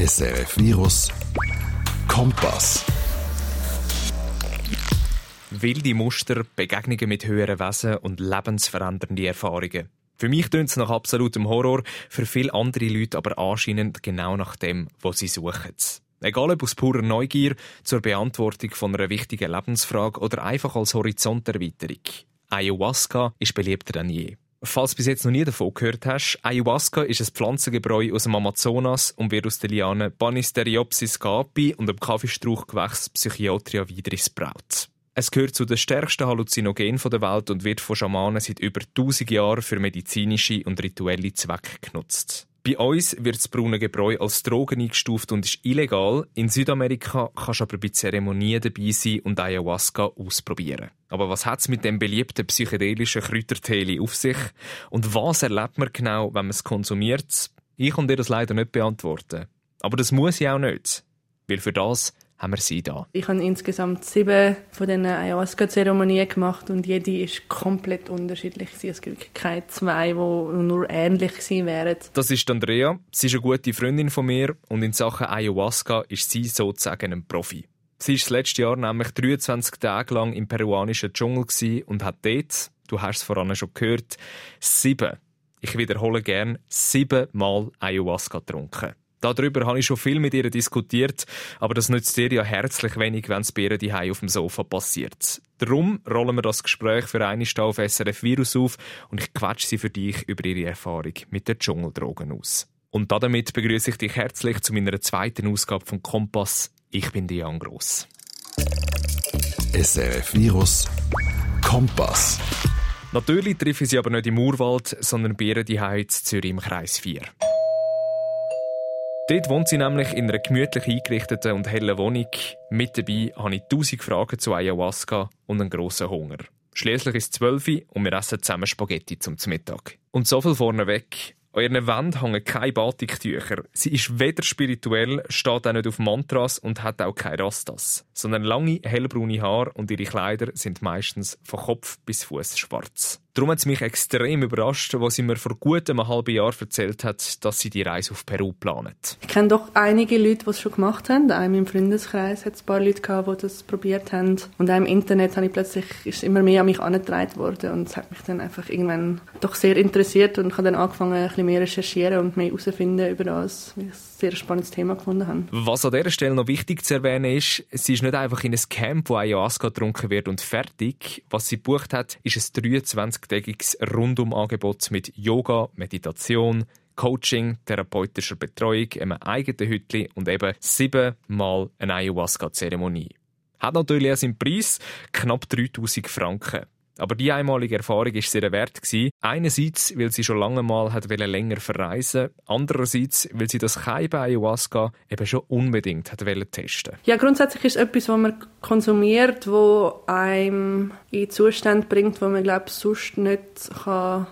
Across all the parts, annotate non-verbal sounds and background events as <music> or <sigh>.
SRF Virus Kompass. Wilde Muster, Begegnungen mit höheren Wesen und lebensverändernde Erfahrungen. Für mich tönt es nach absolutem Horror, für viele andere Leute aber anscheinend genau nach dem, was sie suchen. Egal ob aus purer Neugier zur Beantwortung von einer wichtigen Lebensfrage oder einfach als Horizonterweiterung. Ayahuasca ist beliebter denn je. Falls du bis jetzt noch nie davon gehört hast, Ayahuasca ist ein Pflanzengebräu aus dem Amazonas und wird aus den Lianen Banisteriopsis gapi und dem Kaffeestrauchgewächs Psychiatria vidris braut. Es gehört zu den stärksten Halluzinogenen der Welt und wird von Schamanen seit über 1000 Jahren für medizinische und rituelle Zwecke genutzt. Bei uns wird das braune Gebräu als Drogen eingestuft und ist illegal. In Südamerika kannst du aber bei Zeremonien dabei sein und Ayahuasca ausprobieren. Aber was hat es mit dem beliebten psychedelischen Kräutertee auf sich? Und was erlebt man genau, wenn man es konsumiert? Ich kann dir das leider nicht beantworten. Aber das muss ich auch nicht. Weil für das haben wir sie da. Ich habe insgesamt sieben von diesen Ayahuasca-Zeremonien gemacht und jede ist komplett unterschiedlich. Es gibt keine zwei, die nur ähnlich gewesen wären. Das ist Andrea. Sie ist eine gute Freundin von mir und in Sachen Ayahuasca ist sie sozusagen ein Profi. Sie war das letzte Jahr nämlich 23 Tage lang im peruanischen Dschungel und hat dort, du hast es voran schon gehört, sieben, ich wiederhole gern, siebenmal Ayahuasca getrunken. Darüber habe ich schon viel mit ihr diskutiert, aber das nützt ihr ja herzlich wenig, wenn es bei ihr auf dem Sofa passiert. Darum rollen wir das Gespräch für eine auf SRF Virus auf und ich quetsche sie für dich über ihre Erfahrung mit den Dschungeldrogen aus. Und damit begrüße ich dich herzlich zu meiner zweiten Ausgabe von Kompass. Ich bin Diane Gross. SRF Virus Kompass. Natürlich treffe ich sie aber nicht im Urwald, sondern bei ihr die Zürich im Kreis 4. Dort wohnt sie nämlich in einer gemütlich eingerichteten und hellen Wohnung. Mit dabei habe ich tausend Fragen zu Ayahuasca und einen grossen Hunger. Schließlich ist es 12 Uhr und wir essen zusammen Spaghetti zum Mittag. Und so viel vorneweg. An ihren Wänden hängen keine Batiktücher. Sie ist weder spirituell, steht auch nicht auf Mantras und hat auch keine Rastas, sondern lange, hellbraune Haare und ihre Kleider sind meistens von Kopf bis Fuß schwarz. Darum hat es mich extrem überrascht, als sie mir vor gut einem halben Jahr erzählt hat, dass sie die Reise auf Peru planet. Ich kenne doch einige Leute, die es schon gemacht haben. Auch in meinem Freundeskreis hat es ein paar Leute gehabt, die das probiert haben. Und auch im Internet habe ich plötzlich, ist immer mehr an mich angetragen worden und es hat mich dann einfach irgendwann doch sehr interessiert und ich habe dann angefangen, ein bisschen mehr recherchieren und mehr herausfinden über das, weil ich ein sehr spannendes Thema gefunden habe. Was an dieser Stelle noch wichtig zu erwähnen ist, sie ist nicht einfach in ein Camp, wo Ayahuasca getrunken wird und fertig. Was sie bucht hat, ist ein 23 mehrtägiges Rundumangebot mit Yoga, Meditation, Coaching, therapeutischer Betreuung, einem eigenen Hütli und eben siebenmal eine Ayahuasca-Zeremonie. Hat natürlich auch seinen Preis, knapp 3000 Franken. Aber die einmalige Erfahrung war sehr wert. Einerseits, weil sie schon lange mal hat länger verreisen andererseits, weil sie das Keim Ayahuasca eben schon unbedingt hat testen Ja, grundsätzlich ist es etwas, was man konsumiert, wo einem in Zustand bringt, wo man, glaube sonst nicht kann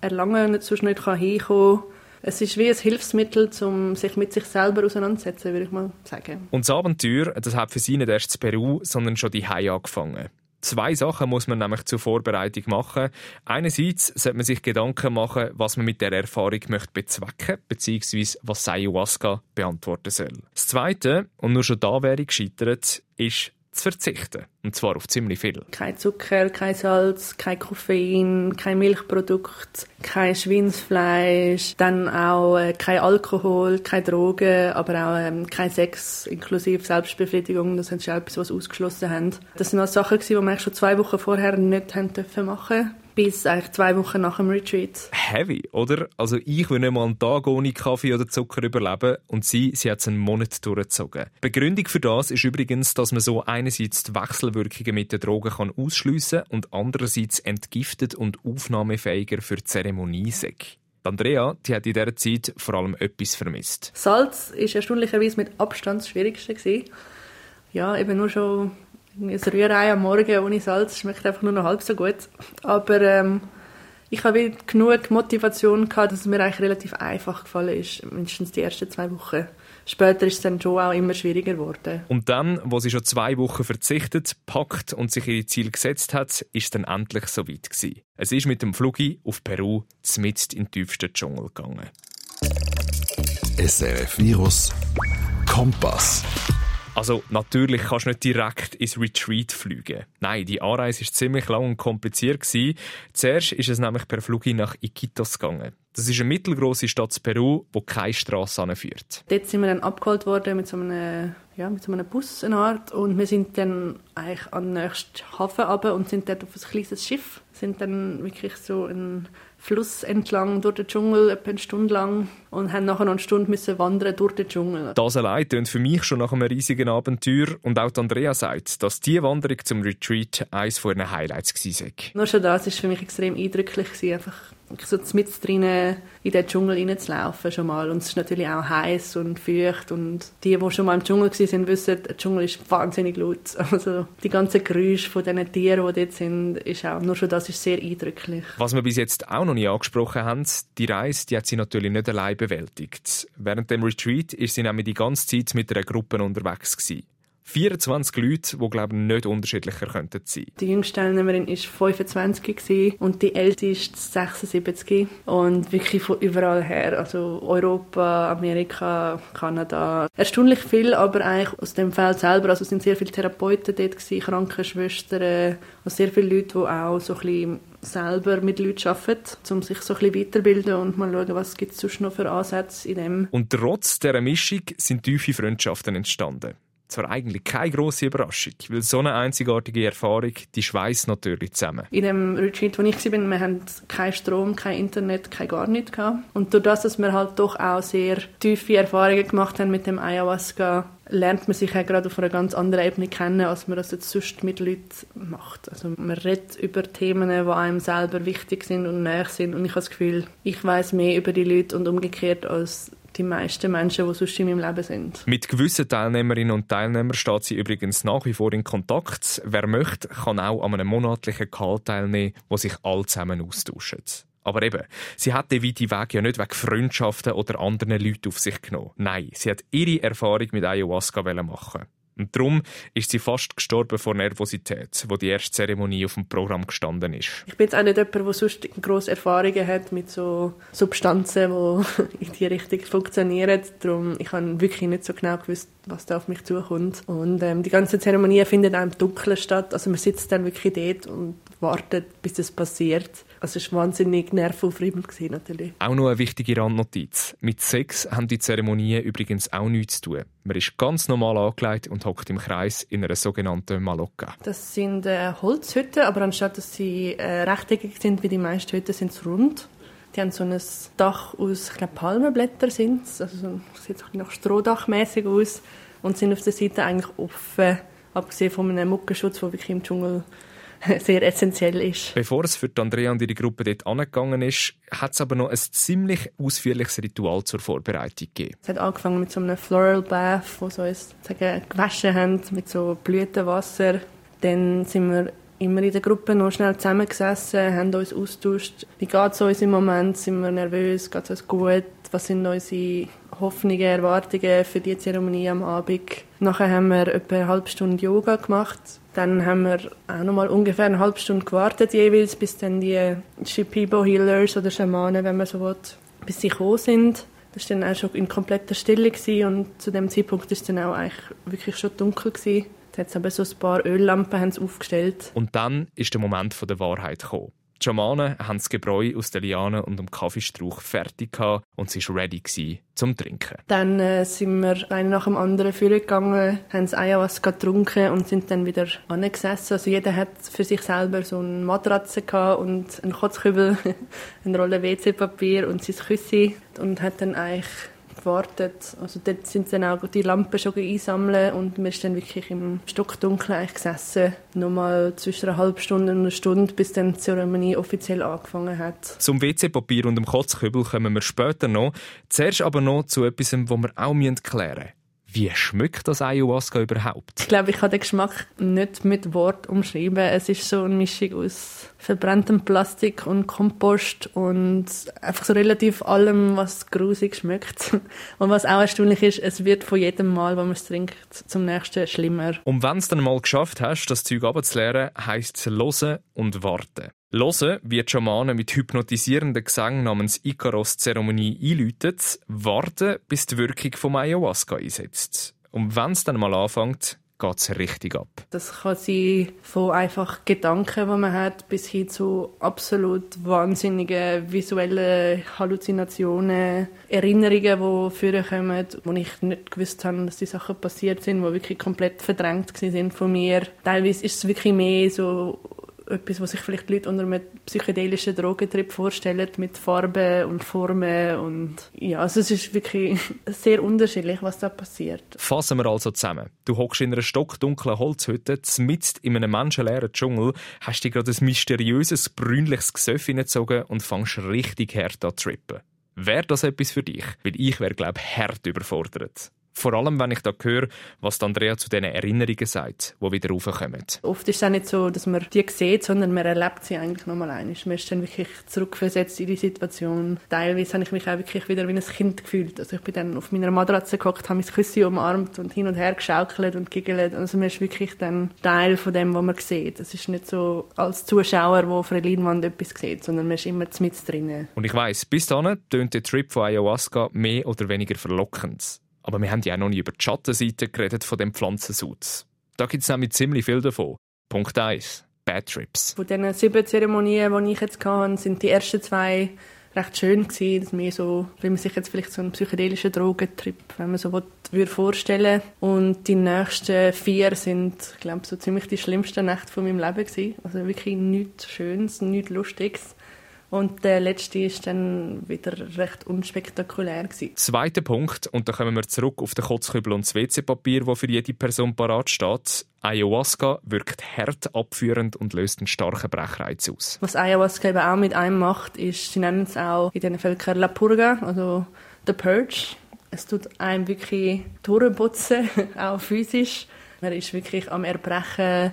erlangen kann, sonst nicht kann hinkommen kann. Es ist wie ein Hilfsmittel, um sich mit sich selber auseinanderzusetzen, würde ich mal sagen. Und das Abenteuer, das hat für sie nicht erst in Peru, sondern schon die angefangen. Zwei Sachen muss man nämlich zur Vorbereitung machen. Einerseits sollte man sich Gedanken machen, was man mit der Erfahrung möchte bezwecken, beziehungsweise was Ayahuasca beantworten soll. Das Zweite, und nur schon da wäre ich gescheitert, ist zu verzichten. Und zwar auf ziemlich viel. Kein Zucker, kein Salz, kein Koffein, kein Milchprodukt, kein Schweinsfleisch, dann auch äh, kein Alkohol, keine Drogen, aber auch ähm, kein Sex, inklusive Selbstbefriedigung. Das ist auch etwas, was ausgeschlossen haben. Das sind auch Sachen, die wir schon zwei Wochen vorher nicht machen bis eigentlich zwei Wochen nach dem Retreat. Heavy, oder? Also ich will nicht mal einen Tag ohne Kaffee oder Zucker überleben und sie, sie hat es einen Monat durchgezogen. Begründung für das ist übrigens, dass man so einerseits die Wechselwirkungen mit den Drogen kann ausschliessen und andererseits entgiftet und aufnahmefähiger für Zeremonie sei. Andrea die hat in dieser Zeit vor allem etwas vermisst. Salz war erstaunlicherweise mit Abstand das Schwierigste. Ja, eben nur schon ein Rührei am Morgen ohne Salz schmeckt einfach nur noch halb so gut. Aber ähm, ich habe genug Motivation gehabt, dass es mir eigentlich relativ einfach gefallen ist, mindestens die ersten zwei Wochen. Später ist es dann schon auch immer schwieriger geworden. Und dann, wo sie schon zwei Wochen verzichtet, packt und sich ihre Ziel gesetzt hat, ist es dann endlich so weit gewesen. Es ist mit dem Flugi auf Peru zmitzt in den tiefsten Dschungel gegangen. SRF Virus Kompass. Also natürlich kannst du nicht direkt ins Retreat fliegen. Nein, die Anreise war ziemlich lang und kompliziert. Zuerst ist es nämlich per Flug nach Iquitos gegangen. Das ist eine mittelgroße Stadt in Peru, wo keine Straße anführt. Dort sind wir dann abgeholt worden mit so einem, ja, mit so einem Bus eine Art und wir sind dann eigentlich an nächsten Hafen und sind dort auf ein kleines Schiff, sind dann wirklich so ein Fluss entlang durch den Dschungel, etwa eine Stunde lang und haben nachher noch eine Stunde müssen wandern durch den Dschungel. Das allein tönt für mich schon nach einem riesigen Abenteuer und auch Andrea sagt, dass diese Wanderung zum Retreat eines von ihren Highlights war. Nur schon das war für mich extrem eindrücklich, einfach so mit drinnen in den Dschungel reinzulaufen schon mal. Und es ist natürlich auch heiß und feucht und die, die schon mal im Dschungel waren, wissen, der Dschungel ist wahnsinnig laut. <laughs> Also die ganzen Geräusche von diesen Tieren, die dort sind, ist auch, nur schon das ist sehr eindrücklich. Was wir bis jetzt auch noch nicht angesprochen haben, die Reise, die hat sie natürlich nicht allein bewältigt. Während dem Retreat ist sie nämlich die ganze Zeit mit einer Gruppe unterwegs gewesen. 24 Leute, die, glaube ich, nicht unterschiedlicher könnten sein. Die jüngste Teilnehmerin war 25 und die älteste ist 76 und wirklich von überall her, also Europa, Amerika, Kanada. Erstaunlich viel, aber eigentlich aus dem Feld selber, also es sind sehr viele Therapeuten dort gewesen, Krankenschwestern, also sehr viele Leute, die auch so ein bisschen selber mit Leuten arbeiten, um sich so ein bisschen weiterbilden und mal schauen, was gibt es sonst noch für Ansätze in dem. Und trotz dieser Mischung sind tiefe Freundschaften entstanden. Zwar eigentlich keine grosse Überraschung, weil so eine einzigartige Erfahrung, die schweißt natürlich zusammen. In dem Retreat, wo ich war, wir hatten keinen Strom, kein Internet, kein gar nichts gehabt. Und durch das, dass wir halt doch auch sehr tiefe Erfahrungen gemacht haben mit dem Ayahuasca, lernt man sich ja gerade auf einer ganz anderen Ebene kennen, als man das jetzt sonst mit Leuten macht. Also man redet über Themen, die einem selber wichtig sind und näher sind und ich habe das Gefühl, ich weiß mehr über die Leute und umgekehrt als die meisten Menschen, die sonst in meinem Leben sind. Mit gewissen Teilnehmerinnen und Teilnehmern steht sie übrigens nach wie vor in Kontakt. Wer möchte, kann auch an einem monatlichen Call teilnehmen, wo sich alle zusammen austauschen. Aber eben, sie hat den weiten Weg ja nicht wegen Freundschaften oder anderen Leuten auf sich genommen. Nein, sie hat ihre Erfahrung mit Ayahuasca machen. Und darum ist sie fast gestorben vor Nervosität, wo die erste Zeremonie auf dem Programm gestanden ist. Ich bin jetzt auch nicht jemand, der sonst grosse Erfahrungen hat mit so Substanzen, die <laughs> in die Richtung funktionieren. Darum, ich habe wirklich nicht so genau gewusst, was da auf mich zukommt. Und ähm, die ganze Zeremonie findet auch im Dunkeln statt. Also man sitzt dann wirklich dort und wartet, bis es passiert. Also es war wahnsinnig nervaufreibend natürlich. Auch noch eine wichtige Randnotiz. Mit Sex haben die Zeremonien übrigens auch nichts zu tun. Man ist ganz normal angelegt und hockt im Kreis in einer sogenannten Malocca. Das sind äh, Holzhütten, aber anstatt dass sie äh, rechteckig sind wie die meisten Hütten, sind sie rund. Die haben so ein Dach aus, ich glaube, Palmenblätter sind Also so, sieht so nach Strohdachmäßig aus und sind auf der Seite eigentlich offen, abgesehen von einem Muckenschutz, der wirklich im Dschungel <laughs> sehr essentiell ist. Bevor es für Andrea und ihre Gruppe dort angegangen ist, hat es aber noch ein ziemlich ausführliches Ritual zur Vorbereitung gegeben. Es hat angefangen mit so einem Floral Bath, wo sie uns sagen, gewaschen haben mit so Blütenwasser. Dann sind wir immer in der Gruppe noch schnell zusammengesessen, haben uns austauscht. Wie geht es uns im Moment? Sind wir nervös? Geht es uns gut? Was sind unsere Hoffnungen, Erwartungen für die Zeremonie am Abend? Nachher haben wir etwa eine halbe Stunde Yoga gemacht. Dann haben wir auch noch mal ungefähr eine halbe Stunde gewartet jeweils, bis dann die Shipibo Healers oder Schamanen, wenn man so will, bis sie gekommen sind. Das war dann auch schon in kompletter Stille gewesen und zu dem Zeitpunkt ist es dann auch eigentlich wirklich schon dunkel gewesen. Hat es aber so ein paar Öllampen haben aufgestellt. Und dann ist der Moment der Wahrheit gekommen. Die Schamanen haben das Gebräu aus den Lianen und dem Kaffeestrauch fertig gehabt und sie war ready zum Trinken. Dann äh, sind wir einer nach dem anderen vorgegangen, haben das Ayahuasca getrunken und sind dann wieder angesessen. Also jeder hat für sich selber so eine Matratze gehabt und einen Kotzkübel, <laughs> eine Rolle WC-Papier und sein Küssi und hat dann eigentlich gewartet. Also dort sind dann auch die Lampen schon einsammeln und wir sind dann wirklich im Stockdunkel gesessen. Nochmal zwischen einer halben Stunde und einer Stunde, bis dann die Zeremonie offiziell angefangen hat. Zum WC-Papier und dem Kotzkübel kommen wir später noch. Zuerst aber noch zu etwas, was wir auch klären müssen. Wie schmeckt das Ayahuasca überhaupt? Ich glaube, ich kann den Geschmack nicht mit Wort umschreiben. Es ist so eine Mischung aus verbranntem Plastik und Kompost und einfach so relativ allem, was grusig schmeckt. <laughs> Und was auch erstaunlich ist, es wird von jedem Mal, wenn man es trinkt, zum nächsten schlimmer. Und wenn du es dann mal geschafft hast, das Zeug abzuleeren, heisst es hören und warten. Hören, wie die Schamanen mit hypnotisierenden Gesängen namens Icaros-Zeremonie einläuten, warten, bis die Wirkung vom Ayahuasca einsetzt. Und wenn es dann mal anfängt, geht es richtig ab. Das kann sein von einfach Gedanken, die man hat, bis hin zu absolut wahnsinnigen visuellen Halluzinationen, Erinnerungen, die vorkommen, wo ich nicht gewusst habe, dass die Sachen passiert sind, die wirklich komplett verdrängt sind von mir. Teilweise ist es wirklich mehr so etwas, was sich vielleicht Leute unter einem psychedelischen Drogentrip vorstellen, mit Farben und Formen und ja, also es ist wirklich <laughs> sehr unterschiedlich, was da passiert. Fassen wir also zusammen. Du hockst in einer stockdunklen Holzhütte, mitten in einem menschenleeren Dschungel, hast dir gerade ein mysteriöses, brünliches Gesöff hineingezogen und fängst richtig hart an zu trippen. Wäre das etwas für dich? Weil ich wäre, glaube ich, hart überfordert. Vor allem, wenn ich da höre, was Andrea zu diesen Erinnerungen sagt, die wieder raufkommen. Oft ist es auch nicht so, dass man die sieht, sondern man erlebt sie eigentlich nochmal einmal. Man ist dann wirklich zurückversetzt in die Situation. Teilweise habe ich mich auch wirklich wieder wie ein Kind gefühlt. Also ich bin dann auf meiner Matratze gehockt, habe mein Küssi umarmt und hin und her geschaukelt und giggelt. Also man ist wirklich dann Teil von dem, was man sieht. Es ist nicht so als Zuschauer, der auf einer Leinwand etwas sieht, sondern man ist immer mit drin. Und ich weiss, bis dahin tönt der Trip von Ayahuasca mehr oder weniger verlockend. Aber wir haben ja auch noch nie über die Schattenseite geredet von dem Pflanzensuits. Da gibt es nämlich ziemlich viel davon. Punkt 1. Bad Trips. Von diesen sieben Zeremonien, die ich jetzt hatte, sind die ersten zwei recht schön gewesen. Das mehr so, wie man sich jetzt vielleicht so einen psychedelischen Drogentrip, wenn man so will, vorstellen Und die nächsten vier sind, glaube ich, so ziemlich die schlimmsten Nächte von meinem Leben gewesen. Also wirklich nichts Schönes, nichts Lustiges. Und der letzte ist dann wieder recht unspektakulär. Gewesen. Zweiter Punkt, und da kommen wir zurück auf den Kotzkübel und das WC-Papier, wo für jede Person parat steht. Ayahuasca wirkt hart abführend und löst einen starken Brechreiz aus. Was Ayahuasca eben auch mit einem macht, ist, sie nennen es auch in diesen Völkern La Purga, also The Purge. Es tut einem wirklich durchputzen, <laughs> auch physisch. Man ist wirklich am Erbrechen,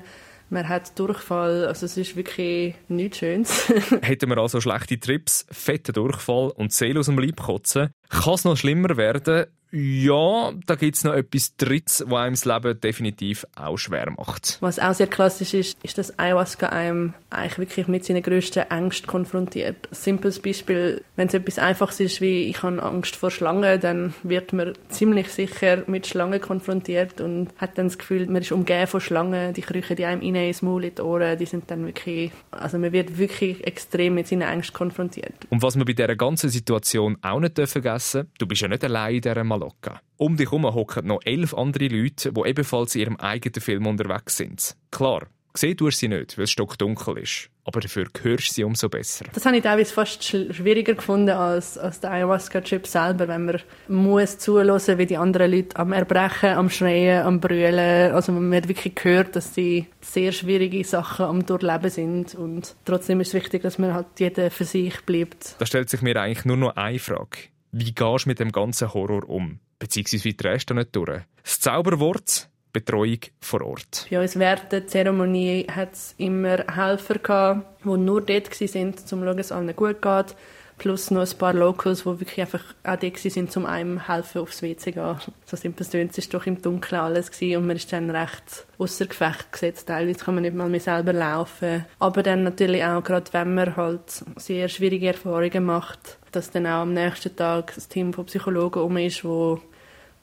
man hat Durchfall, also es ist wirklich nichts Schönes. <laughs> Hätten wir also schlechte Trips, fetten Durchfall und Seele aus dem Leib kotzen, kann es noch schlimmer werden, ja, da gibt es noch etwas Drittes, was einem das Leben definitiv auch schwer macht. Was auch sehr klassisch ist, ist, dass Ayahuasca einem eigentlich wirklich mit seinen grössten Ängsten konfrontiert. Ein simples Beispiel, wenn es etwas Einfaches ist, wie ich habe Angst vor Schlangen, dann wird man ziemlich sicher mit Schlangen konfrontiert und hat dann das Gefühl, man ist umgeben von Schlangen, die kriechen die einem rein ins Maul, in die Ohren, die sind dann wirklich, also man wird wirklich extrem mit seinen Ängsten konfrontiert. Und was wir bei dieser ganzen Situation auch nicht vergessen du bist ja nicht allein in dieser Mal Mallorca. Um dich herum hocken noch elf andere Leute, die ebenfalls in ihrem eigenen Film unterwegs sind. Klar, tust du sie nicht, weil es stockdunkel ist. Aber dafür hörst du sie umso besser. Das habe ich teilweise fast schwieriger gefunden als, als der Ayahuasca-Trip selber, wenn man muss zuhören, wie die anderen Leute am Erbrechen, am Schreien, am Brüllen. Also man hat wirklich gehört, dass sie sehr schwierige Sachen am Durchleben sind. Und trotzdem ist es wichtig, dass man halt jeder für sich bleibt. Da stellt sich mir eigentlich nur noch eine Frage. Wie gehst du mit dem ganzen Horror um? Beziehungsweise wie drehst du nicht durch? Das Zauberwort Betreuung vor Ort. Bei uns während der Zeremonie hat es immer Helfer gehabt, die nur dort waren, um zu schauen, dass es allen gut geht. Plus noch ein paar Locals, die wirklich einfach auch dort waren, um einem helfen, aufs WC zu gehen. So simpel es ist doch im Dunkeln alles gewesen und man ist dann recht außer Gefecht gesetzt. Teilweise kann man nicht mal mehr selber laufen. Aber dann natürlich auch, gerade wenn man halt sehr schwierige Erfahrungen macht, dass dann auch am nächsten Tag das Team von Psychologen um ist, wo,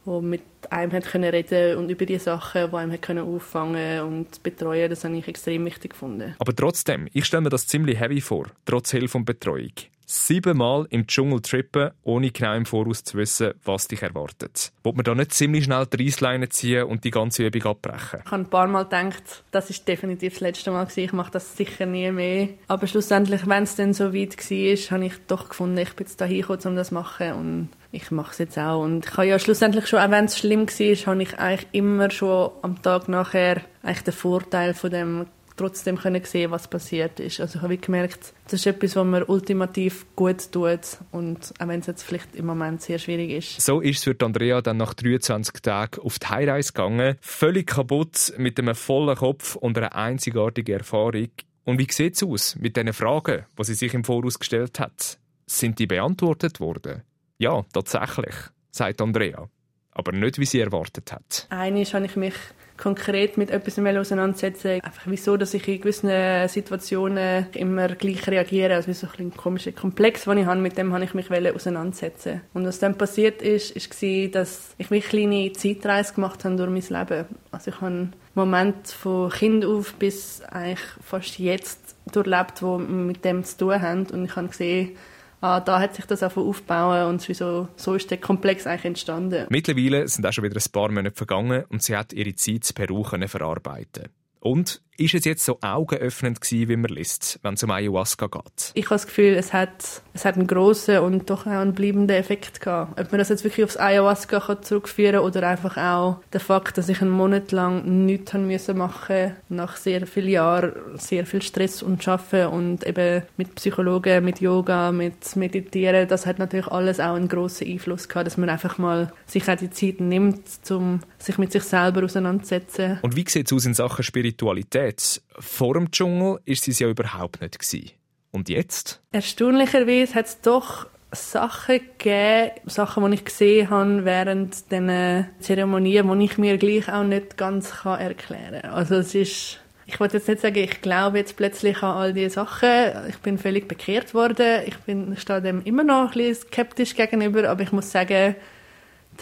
wo mit einem hat können reden und über die Sachen, die einem hat können auffangen und betreuen, das habe ich extrem wichtig gefunden. Aber trotzdem, ich stelle mir das ziemlich heavy vor, trotz Hilfe und Betreuung siebenmal im Dschungel trippen, ohne genau im Voraus zu wissen, was dich erwartet. Wollt man da nicht ziemlich schnell die Reissleine ziehen und die ganze Übung abbrechen? Ich habe ein paar Mal gedacht, das ist definitiv das letzte Mal gewesen. Ich mache das sicher nie mehr. Aber schlussendlich, wenn es dann so weit war, habe ich doch gefunden, ich bin jetzt da hingekommen, um das zu machen und ich mache es jetzt auch. Und ich habe ja schlussendlich schon, auch wenn es schlimm war, habe ich eigentlich immer schon am Tag nachher eigentlich den Vorteil von dem trotzdem können sehen, was passiert ist. Also ich habe gemerkt, das ist etwas, was mir ultimativ gut tut und auch wenn es jetzt vielleicht im Moment sehr schwierig ist. So ist es für Andrea dann nach 23 Tagen auf die Heimreise gegangen, völlig kaputt, mit einem vollen Kopf und einer einzigartigen Erfahrung. Und wie sieht es aus mit den Fragen, die sie sich im Voraus gestellt hat? Sind die beantwortet worden? Ja, tatsächlich, sagt Andrea. Aber nicht, wie sie erwartet hat. Eines habe ich mich konkret mit etwas auseinandersetzen. Einfach wieso, dass ich in gewissen Situationen immer gleich reagiere. Also wie so ein komischer Komplex, den ich habe, mit dem habe ich mich auseinandersetzen. Und was dann passiert ist, ist dass ich eine kleine Zeitreise gemacht habe durch mein Leben. Also ich habe Moment von Kind auf bis eigentlich fast jetzt durchlebt, wo mit dem zu tun haben. Und ich habe gesehen, ah, da hat sich das einfach aufgebaut und so, so ist der Komplex eigentlich entstanden. Mittlerweile sind auch schon wieder ein paar Monate vergangen und sie hat ihre Zeit in Peru verarbeiten und ist es jetzt so augenöffnend gewesen, wie man liest, wenn es um Ayahuasca geht? Ich habe das Gefühl, es hat, es hat einen grossen und doch auch einen bleibenden Effekt gehabt. Ob man das jetzt wirklich aufs Ayahuasca kann zurückführen kann oder einfach auch der Fakt, dass ich einen Monat lang nichts haben müssen machen nach sehr vielen Jahren, sehr viel Stress und Arbeiten und eben mit Psychologen, mit Yoga, mit Meditieren, das hat natürlich alles auch einen grossen Einfluss gehabt, dass man einfach mal sich auch die Zeit nimmt, um sich mit sich selber auseinanderzusetzen. Und wie sieht es aus in Sachen Spiritualität? Jetzt, vor dem Dschungel ist sie ja überhaupt nicht gewesen. Und jetzt? Erstaunlicherweise hat es doch Sachen gegeben, Sachen, die ich gesehen habe während diesen Zeremonien, die ich mir gleich auch nicht ganz erklären kann. Also es ist, ich wollte jetzt nicht sagen, ich glaube jetzt plötzlich an all diese Sachen. Ich bin völlig bekehrt worden. Ich bin, stehe dem immer noch ein bisschen skeptisch gegenüber, aber ich muss sagen,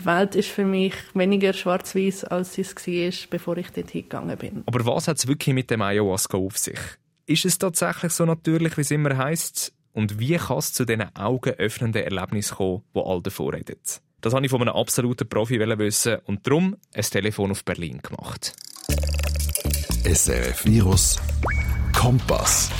die Welt ist für mich weniger schwarz-weiß, als sie es war, bevor ich dort hingegangen bin. Aber was hat es wirklich mit dem Ayahuasca auf sich? Ist es tatsächlich so natürlich, wie es immer heisst? Und wie kann es zu diesen augenöffnenden Erlebnissen kommen, die alle davor reden? Das wollte ich von einem absoluten Profi wissen und darum ein Telefon auf Berlin gemacht. SRF Virus Kompass.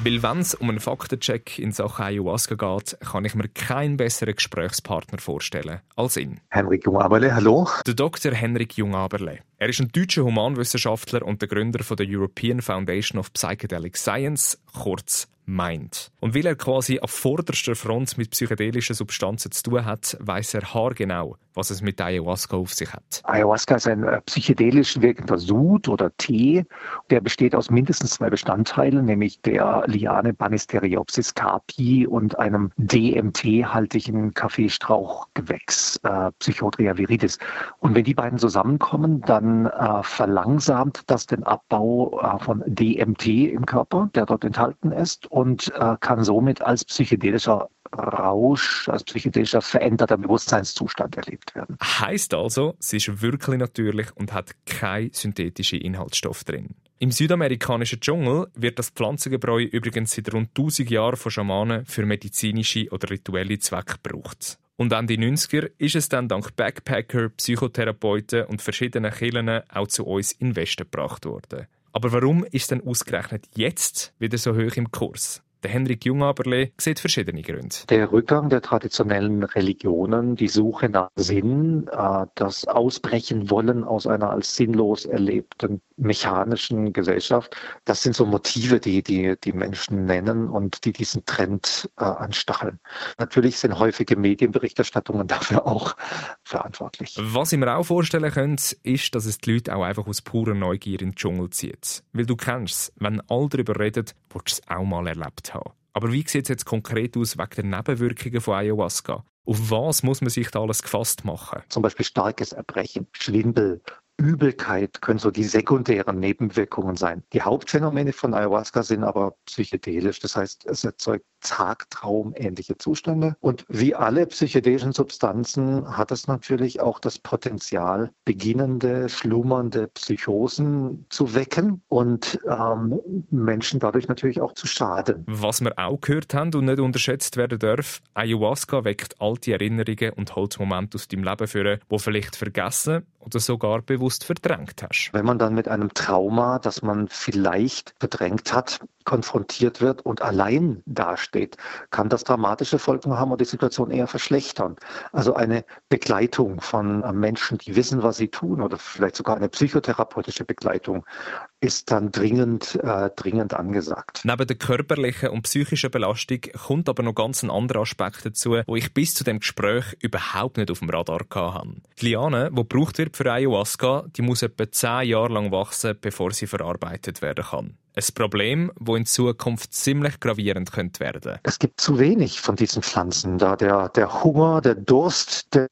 Weil wenn es um einen Faktencheck in Sachen Ayahuasca geht, kann ich mir keinen besseren Gesprächspartner vorstellen als ihn. Henrik Jungaberle, hallo. Der Dr. Henrik Jungaberle. Er ist ein deutscher Humanwissenschaftler und der Gründer von der European Foundation of Psychedelic Science, kurz meint. Und weil er quasi auf vorderster Front mit psychedelischen Substanzen zu tun hat, weiß er haargenau, was es mit Ayahuasca auf sich hat. Ayahuasca ist ein äh, psychedelisch wirkender Sud oder Tee. Der besteht aus mindestens zwei Bestandteilen, nämlich der Liane Banisteriopsis carpi und einem DMT-haltigen Kaffeestrauchgewächs, äh, Psychotria viridis. Und wenn die beiden zusammenkommen, dann äh, verlangsamt das den Abbau äh, von DMT im Körper, der dort enthalten ist und äh, kann somit als psychedelischer Rausch, als psychedelischer veränderter Bewusstseinszustand erlebt werden. Heißt also, es ist wirklich natürlich und hat keine synthetischen Inhaltsstoffe drin. Im südamerikanischen Dschungel wird das Pflanzengebräu übrigens seit rund 1000 Jahren von Schamanen für medizinische oder rituelle Zwecke gebraucht. Und Ende 90er ist es dann dank Backpacker, Psychotherapeuten und verschiedenen Kirchen auch zu uns in Westen gebracht worden. Aber warum ist denn ausgerechnet jetzt wieder so hoch im Kurs? Der Henrik Jungaberle sieht verschiedene Gründe. Der Rückgang der traditionellen Religionen, die Suche nach Sinn, äh, das Ausbrechen wollen aus einer als sinnlos erlebten mechanischen Gesellschaft, das sind so Motive, die die, die Menschen nennen und die diesen Trend äh, anstacheln. Natürlich sind häufige Medienberichterstattungen <laughs> dafür auch verantwortlich. Was ich mir auch vorstellen könnte, ist, dass es die Leute auch einfach aus purer Neugier in den Dschungel zieht. Weil du kennst wenn alle darüber reden, willst du es auch mal erlebt haben. Aber wie sieht es jetzt konkret aus wegen der Nebenwirkungen von Ayahuasca? Auf was muss man sich da alles gefasst machen? Zum Beispiel starkes Erbrechen, Schwindel, Übelkeit können so die sekundären Nebenwirkungen sein. Die Hauptphänomene von Ayahuasca sind aber psychedelisch. Das heißt, es erzeugt Tagtraumähnliche Zustände. Und wie alle psychedelischen Substanzen hat es natürlich auch das Potenzial, beginnende, schlummernde Psychosen zu wecken und ähm, Menschen dadurch natürlich auch zu schaden. Was wir auch gehört haben und nicht unterschätzt werden darf, Ayahuasca weckt alte Erinnerungen und holt Momente aus deinem Leben führen, wo vielleicht vergessen oder sogar bewusst verdrängt hast. Wenn man dann mit einem Trauma, das man vielleicht verdrängt hat, konfrontiert wird und allein dasteht, kann das dramatische Folgen haben und die Situation eher verschlechtern. Also eine Begleitung von Menschen, die wissen, was sie tun oder vielleicht sogar eine psychotherapeutische Begleitung ist dann dringend, äh, dringend angesagt. Neben der körperlichen und psychischen Belastung kommt aber noch ganz ein anderer Aspekt dazu, wo ich bis zu dem Gespräch überhaupt nicht auf dem Radar hatte. Die Liane, die gebraucht wird für Ayahuasca, die muss etwa zehn Jahre lang wachsen, bevor sie verarbeitet werden kann. Ein Problem, das in Zukunft ziemlich gravierend könnte werden. Es gibt zu wenig von diesen Pflanzen, da der, der Hunger, der Durst der,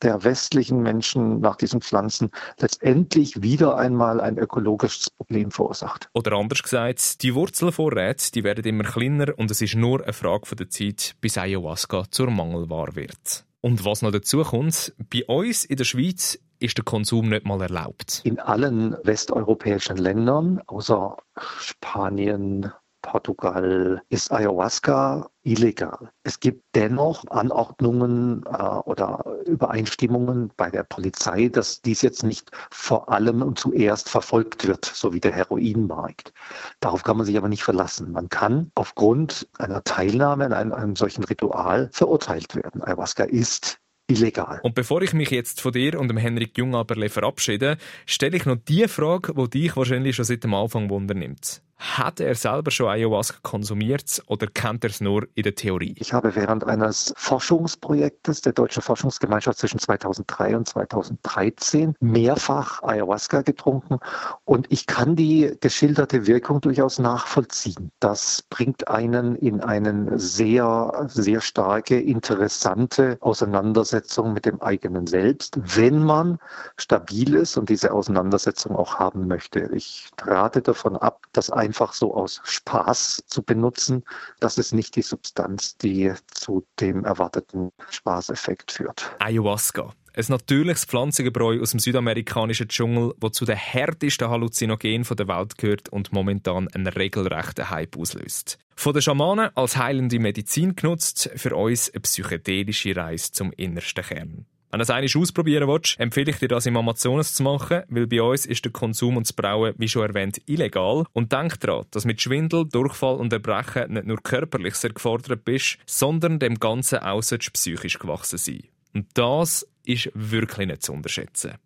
der westlichen Menschen nach diesen Pflanzen letztendlich wieder einmal ein ökologisches Problem verursacht. Oder anders gesagt, die Wurzelvorräte die werden immer kleiner und es ist nur eine Frage der Zeit, bis Ayahuasca zur Mangelware wird. Und was noch dazu kommt, bei uns in der Schweiz ist der Konsum nicht mal erlaubt. In allen westeuropäischen Ländern, außer Spanien, Portugal ist Ayahuasca illegal. Es gibt dennoch Anordnungen äh, oder Übereinstimmungen bei der Polizei, dass dies jetzt nicht vor allem und zuerst verfolgt wird, so wie der Heroinmarkt. Darauf kann man sich aber nicht verlassen. Man kann aufgrund einer Teilnahme an einem, einem solchen Ritual verurteilt werden. Ayahuasca ist illegal. Und bevor ich mich jetzt von dir und dem Henrik Jungaberle verabschiede, stelle ich noch die Frage, die dich wahrscheinlich schon seit dem Anfang wundernimmt. Hat er selber schon Ayahuasca konsumiert oder kennt er es nur in der Theorie? Ich habe während eines Forschungsprojektes der Deutschen Forschungsgemeinschaft zwischen 2003 und 2013 mehrfach Ayahuasca getrunken und ich kann die geschilderte Wirkung durchaus nachvollziehen. Das bringt einen in eine sehr, sehr starke, interessante Auseinandersetzung mit dem eigenen Selbst, wenn man stabil ist und diese Auseinandersetzung auch haben möchte. Ich rate davon ab, dass ein einfach so aus Spaß zu benutzen, das ist nicht die Substanz, die zu dem erwarteten Spaßeffekt führt. Ayahuasca. Ein natürliches Pflanzengebräu aus dem südamerikanischen Dschungel, das zu den härtesten Halluzinogenen der Welt gehört und momentan einen regelrechten Hype auslöst. Von den Schamanen als heilende Medizin genutzt, für uns eine psychedelische Reise zum innersten Kern. Wenn du es einmal ausprobieren willst, empfehle ich dir das im Amazonas zu machen, weil bei uns ist der Konsum und das Brauen, wie schon erwähnt, illegal. Und denk daran, dass mit Schwindel, Durchfall und Erbrechen nicht nur körperlich sehr gefordert bist, sondern dem Ganzen auch psychisch gewachsen sein. Und das ist wirklich nicht zu unterschätzen.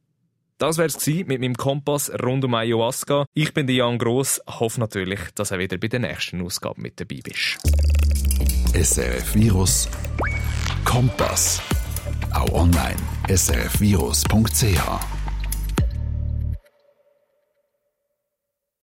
Das wär's es mit meinem Kompass rund um Ayahuasca. Ich bin Jan Gross, hoffe natürlich, dass er wieder bei der nächsten Ausgabe mit dabei bist. SRF Virus Kompass auch online srfvirus.ch